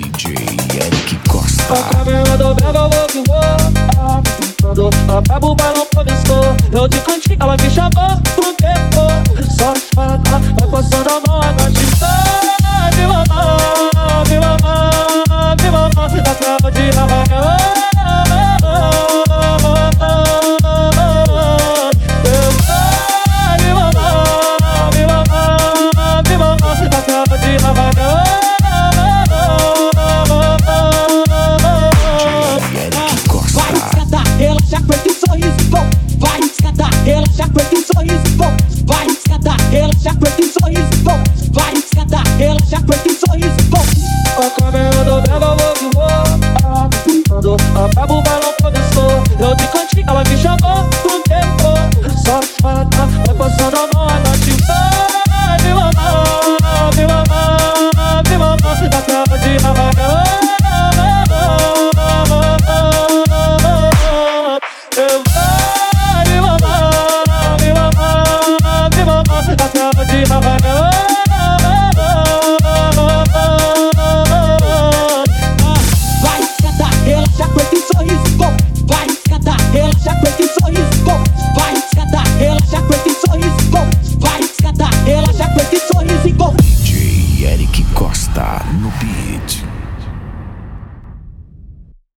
DJ Eric Costa. A câmera do Vega eu vou que vou Quando acaba o balão começou Eu de cantinho, ela me chamou aperta um sorriso bom. Vai escada, relaxa, já um sorriso de Havana